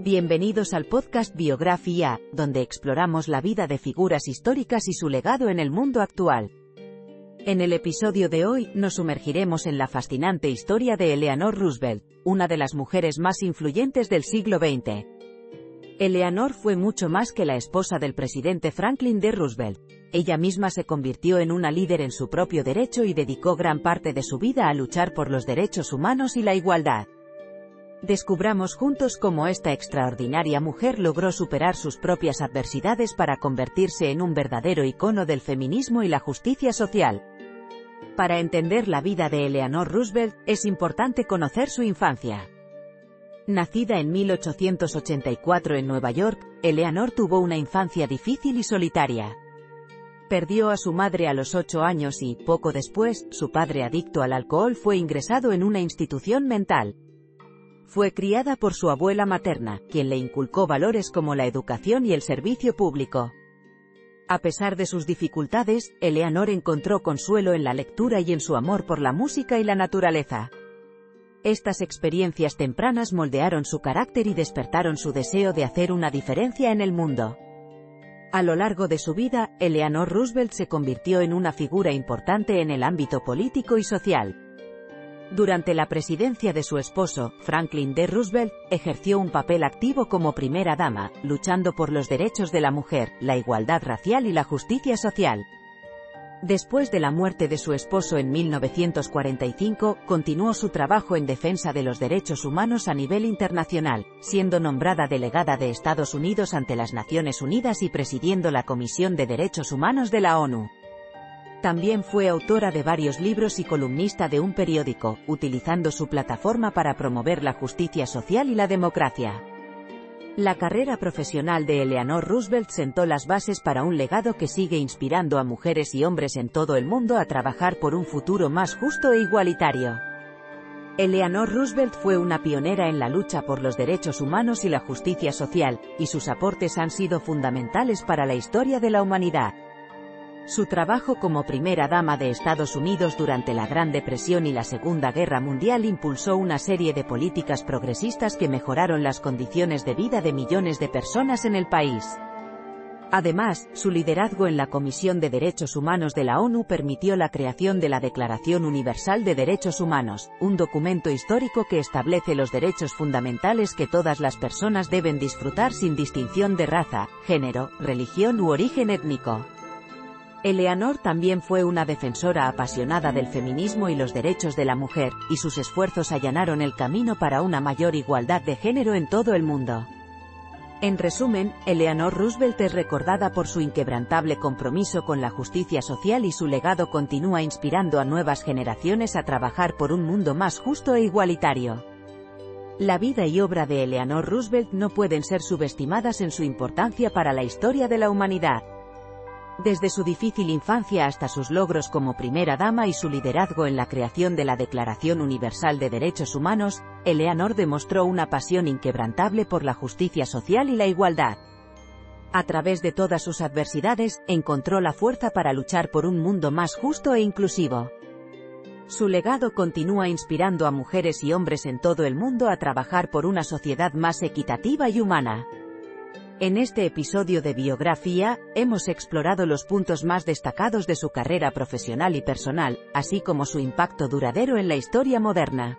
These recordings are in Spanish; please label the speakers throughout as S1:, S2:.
S1: Bienvenidos al podcast Biografía, donde exploramos la vida de figuras históricas y su legado en el mundo actual. En el episodio de hoy, nos sumergiremos en la fascinante historia de Eleanor Roosevelt, una de las mujeres más influyentes del siglo XX. Eleanor fue mucho más que la esposa del presidente Franklin D. Roosevelt. Ella misma se convirtió en una líder en su propio derecho y dedicó gran parte de su vida a luchar por los derechos humanos y la igualdad. Descubramos juntos cómo esta extraordinaria mujer logró superar sus propias adversidades para convertirse en un verdadero icono del feminismo y la justicia social. Para entender la vida de Eleanor Roosevelt, es importante conocer su infancia. Nacida en 1884 en Nueva York, Eleanor tuvo una infancia difícil y solitaria. Perdió a su madre a los ocho años y, poco después, su padre adicto al alcohol fue ingresado en una institución mental. Fue criada por su abuela materna, quien le inculcó valores como la educación y el servicio público. A pesar de sus dificultades, Eleanor encontró consuelo en la lectura y en su amor por la música y la naturaleza. Estas experiencias tempranas moldearon su carácter y despertaron su deseo de hacer una diferencia en el mundo. A lo largo de su vida, Eleanor Roosevelt se convirtió en una figura importante en el ámbito político y social. Durante la presidencia de su esposo, Franklin D. Roosevelt, ejerció un papel activo como primera dama, luchando por los derechos de la mujer, la igualdad racial y la justicia social. Después de la muerte de su esposo en 1945, continuó su trabajo en defensa de los derechos humanos a nivel internacional, siendo nombrada delegada de Estados Unidos ante las Naciones Unidas y presidiendo la Comisión de Derechos Humanos de la ONU. También fue autora de varios libros y columnista de un periódico, utilizando su plataforma para promover la justicia social y la democracia. La carrera profesional de Eleanor Roosevelt sentó las bases para un legado que sigue inspirando a mujeres y hombres en todo el mundo a trabajar por un futuro más justo e igualitario. Eleanor Roosevelt fue una pionera en la lucha por los derechos humanos y la justicia social, y sus aportes han sido fundamentales para la historia de la humanidad. Su trabajo como primera dama de Estados Unidos durante la Gran Depresión y la Segunda Guerra Mundial impulsó una serie de políticas progresistas que mejoraron las condiciones de vida de millones de personas en el país. Además, su liderazgo en la Comisión de Derechos Humanos de la ONU permitió la creación de la Declaración Universal de Derechos Humanos, un documento histórico que establece los derechos fundamentales que todas las personas deben disfrutar sin distinción de raza, género, religión u origen étnico. Eleanor también fue una defensora apasionada del feminismo y los derechos de la mujer, y sus esfuerzos allanaron el camino para una mayor igualdad de género en todo el mundo. En resumen, Eleanor Roosevelt es recordada por su inquebrantable compromiso con la justicia social y su legado continúa inspirando a nuevas generaciones a trabajar por un mundo más justo e igualitario. La vida y obra de Eleanor Roosevelt no pueden ser subestimadas en su importancia para la historia de la humanidad. Desde su difícil infancia hasta sus logros como primera dama y su liderazgo en la creación de la Declaración Universal de Derechos Humanos, Eleanor demostró una pasión inquebrantable por la justicia social y la igualdad. A través de todas sus adversidades, encontró la fuerza para luchar por un mundo más justo e inclusivo. Su legado continúa inspirando a mujeres y hombres en todo el mundo a trabajar por una sociedad más equitativa y humana. En este episodio de biografía, hemos explorado los puntos más destacados de su carrera profesional y personal, así como su impacto duradero en la historia moderna.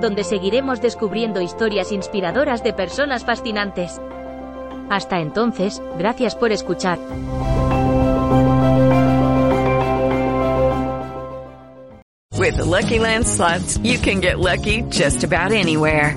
S2: donde seguiremos descubriendo historias inspiradoras de personas fascinantes. Hasta entonces, gracias por escuchar.
S3: With Lucky you can get lucky just about anywhere.